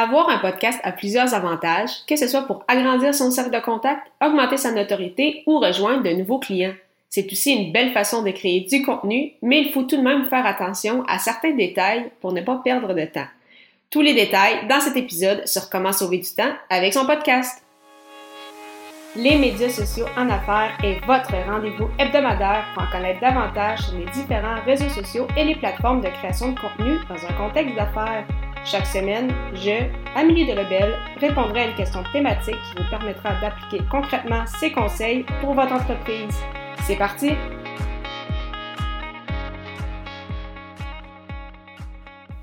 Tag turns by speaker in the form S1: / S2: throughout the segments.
S1: Avoir un podcast a plusieurs avantages, que ce soit pour agrandir son cercle de contact, augmenter sa notoriété ou rejoindre de nouveaux clients. C'est aussi une belle façon de créer du contenu, mais il faut tout de même faire attention à certains détails pour ne pas perdre de temps. Tous les détails dans cet épisode sur comment sauver du temps avec son podcast. Les médias sociaux en affaires est votre rendez-vous hebdomadaire pour en connaître davantage sur les différents réseaux sociaux et les plateformes de création de contenu dans un contexte d'affaires. Chaque semaine, je, Amélie Delebel, répondrai à une question thématique qui vous permettra d'appliquer concrètement ces conseils pour votre entreprise. C'est parti!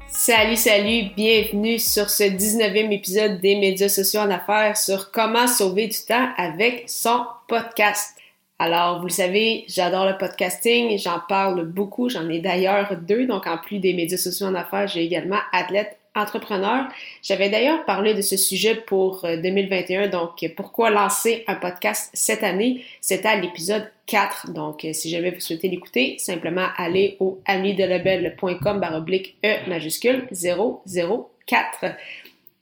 S1: Salut, salut, bienvenue sur ce 19e épisode des médias sociaux en affaires sur comment sauver du temps avec son podcast. Alors, vous le savez, j'adore le podcasting, j'en parle beaucoup, j'en ai d'ailleurs deux, donc en plus des médias sociaux en affaires, j'ai également Athlète entrepreneur. J'avais d'ailleurs parlé de ce sujet pour 2021, euh, donc pourquoi lancer un podcast cette année? C'était à l'épisode 4. Donc, euh, si jamais vous souhaitez l'écouter, simplement allez au amidelebel.com baroblique E majuscule 004.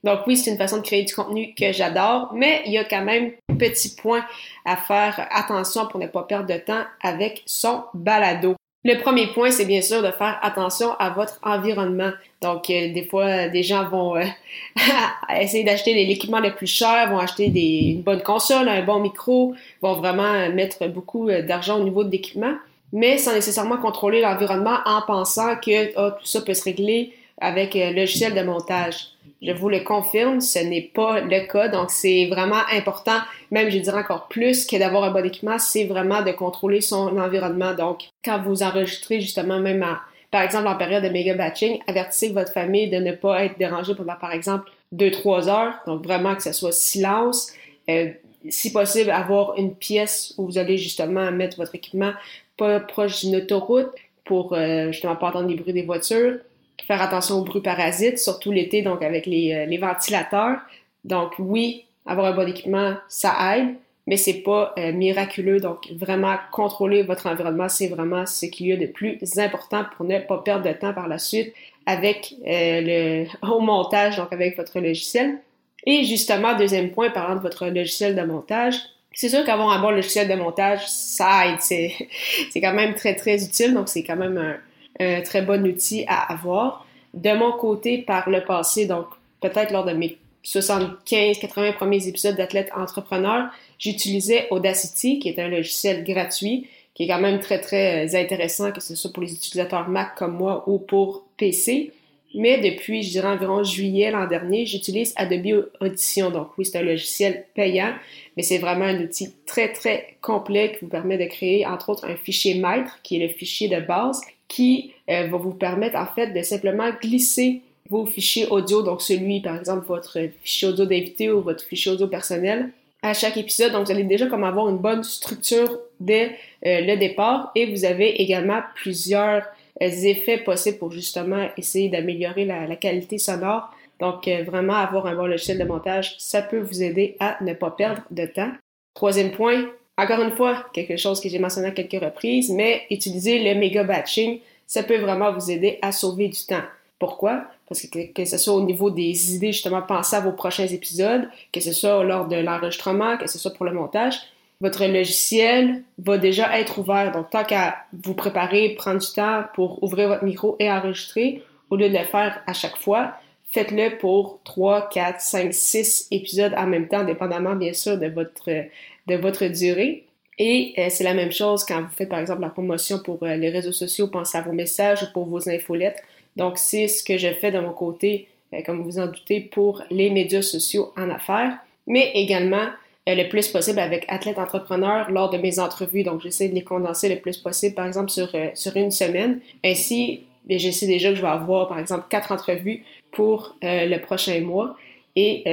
S1: Donc oui, c'est une façon de créer du contenu que j'adore, mais il y a quand même petit point à faire attention pour ne pas perdre de temps avec son balado. Le premier point, c'est bien sûr de faire attention à votre environnement. Donc, euh, des fois, des gens vont euh, essayer d'acheter l'équipement le plus cher, vont acheter des, une bonne console, un bon micro, vont vraiment mettre beaucoup euh, d'argent au niveau de l'équipement, mais sans nécessairement contrôler l'environnement en pensant que oh, tout ça peut se régler avec le logiciel de montage. Je vous le confirme, ce n'est pas le cas. Donc, c'est vraiment important, même je dirais encore plus que d'avoir un bon équipement, c'est vraiment de contrôler son environnement. Donc, quand vous enregistrez justement même par exemple en période de méga batching, avertissez votre famille de ne pas être dérangée pendant par exemple 2-3 heures. Donc, vraiment que ce soit silence. Euh, si possible, avoir une pièce où vous allez justement mettre votre équipement pas proche d'une autoroute pour euh, justement pas entendre les bruits des voitures faire attention aux bruits parasites, surtout l'été, donc avec les, euh, les, ventilateurs. Donc oui, avoir un bon équipement, ça aide, mais c'est pas euh, miraculeux. Donc vraiment contrôler votre environnement, c'est vraiment ce qu'il y a de plus important pour ne pas perdre de temps par la suite avec euh, le au montage, donc avec votre logiciel. Et justement, deuxième point, parlant de votre logiciel de montage, c'est sûr qu'avoir un bon logiciel de montage, ça aide. C'est, c'est quand même très, très utile. Donc, c'est quand même un, un très bon outil à avoir. De mon côté, par le passé, donc peut-être lors de mes 75-80 premiers épisodes d'Athlète Entrepreneur, j'utilisais Audacity, qui est un logiciel gratuit, qui est quand même très, très euh, intéressant, que ce soit pour les utilisateurs Mac comme moi ou pour PC. Mais depuis, je dirais environ juillet l'an dernier, j'utilise Adobe Audition. Donc oui, c'est un logiciel payant, mais c'est vraiment un outil très, très complet qui vous permet de créer, entre autres, un fichier maître, qui est le fichier de base, qui euh, va vous permettre en fait de simplement glisser vos fichiers audio, donc celui par exemple votre fichier audio d'invité ou votre fichier audio personnel à chaque épisode. Donc vous allez déjà comme avoir une bonne structure dès euh, le départ et vous avez également plusieurs euh, effets possibles pour justement essayer d'améliorer la, qualité sonore. Donc vraiment avoir un bon logiciel de montage, ça peut vous aider à ne pas perdre de temps. Troisième point, encore une fois, quelque chose que j'ai mentionné à quelques reprises, mais utiliser le méga batching, ça peut vraiment vous aider à sauver du temps. Pourquoi? Parce que que ce soit au niveau des idées, justement, pensez à vos prochains épisodes, que ce soit lors de l'enregistrement, que ce soit pour le montage, votre logiciel va déjà être ouvert. Donc, tant qu'à vous préparer, prendre du temps pour ouvrir votre micro et enregistrer, au lieu de le faire à chaque fois, faites-le pour 3, 4, 5, 6 épisodes en même temps, dépendamment bien sûr de votre de votre durée. Et euh, c'est la même chose quand vous faites par exemple la promotion pour euh, les réseaux sociaux, pensez à vos messages ou pour vos infolettes. Donc c'est ce que je fais de mon côté, euh, comme vous en doutez, pour les médias sociaux en affaires, mais également le plus possible avec athlète entrepreneur lors de mes entrevues. Donc j'essaie de les condenser le plus possible, par exemple sur, sur une semaine. Ainsi, je sais déjà que je vais avoir par exemple quatre entrevues pour le prochain mois. Et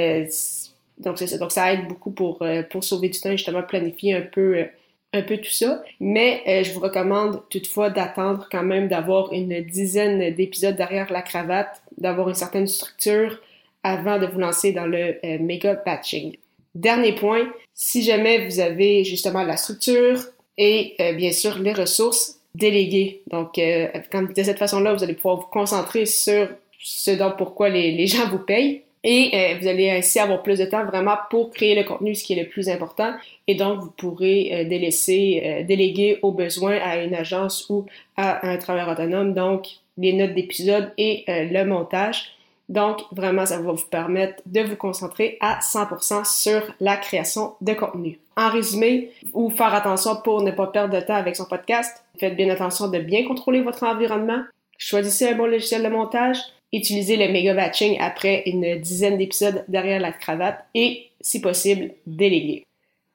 S1: donc, ça. Aide beaucoup pour, euh, pour sauver du temps, justement, planifier un peu, euh, un peu tout ça. Mais euh, je vous recommande toutefois d'attendre quand même d'avoir une dizaine d'épisodes derrière la cravate, d'avoir une certaine structure avant de vous lancer dans le méga patching. Dernier point, si jamais vous avez justement la structure et bien sûr les ressources, déléguées. Donc, de cette façon-là, vous allez pouvoir vous concentrer sur ce dont pourquoi les, les gens vous payent Et euh, vous allez ainsi avoir plus de temps vraiment pour créer le contenu, ce qui est le plus important. Et donc, vous pourrez euh, délaisser, euh, déléguer au besoin à une agence ou à un travailleur autonome, donc les notes d'épisode et le montage. Donc, vraiment, ça va vous permettre de vous concentrer à 100% sur la création de contenu. En résumé, ou faire attention pour ne pas perdre de temps avec son podcast, faites bien attention de bien contrôler votre environnement, choisissez un bon logiciel de montage, utilisez le méga batching après une dizaine d'épisodes derrière la cravate et, si possible, déléguer.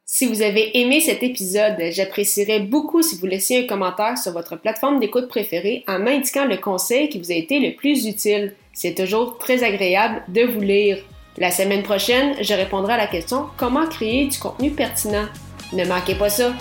S1: Si vous avez aimé cet épisode, j'apprécierais beaucoup si vous laissiez un commentaire sur votre plateforme d'écoute préférée en m'indiquant le conseil qui vous a été le plus utile. C'est toujours très agréable de vous lire. La semaine prochaine, je répondrai à la question comment créer du contenu pertinent? Ne manquez pas ça.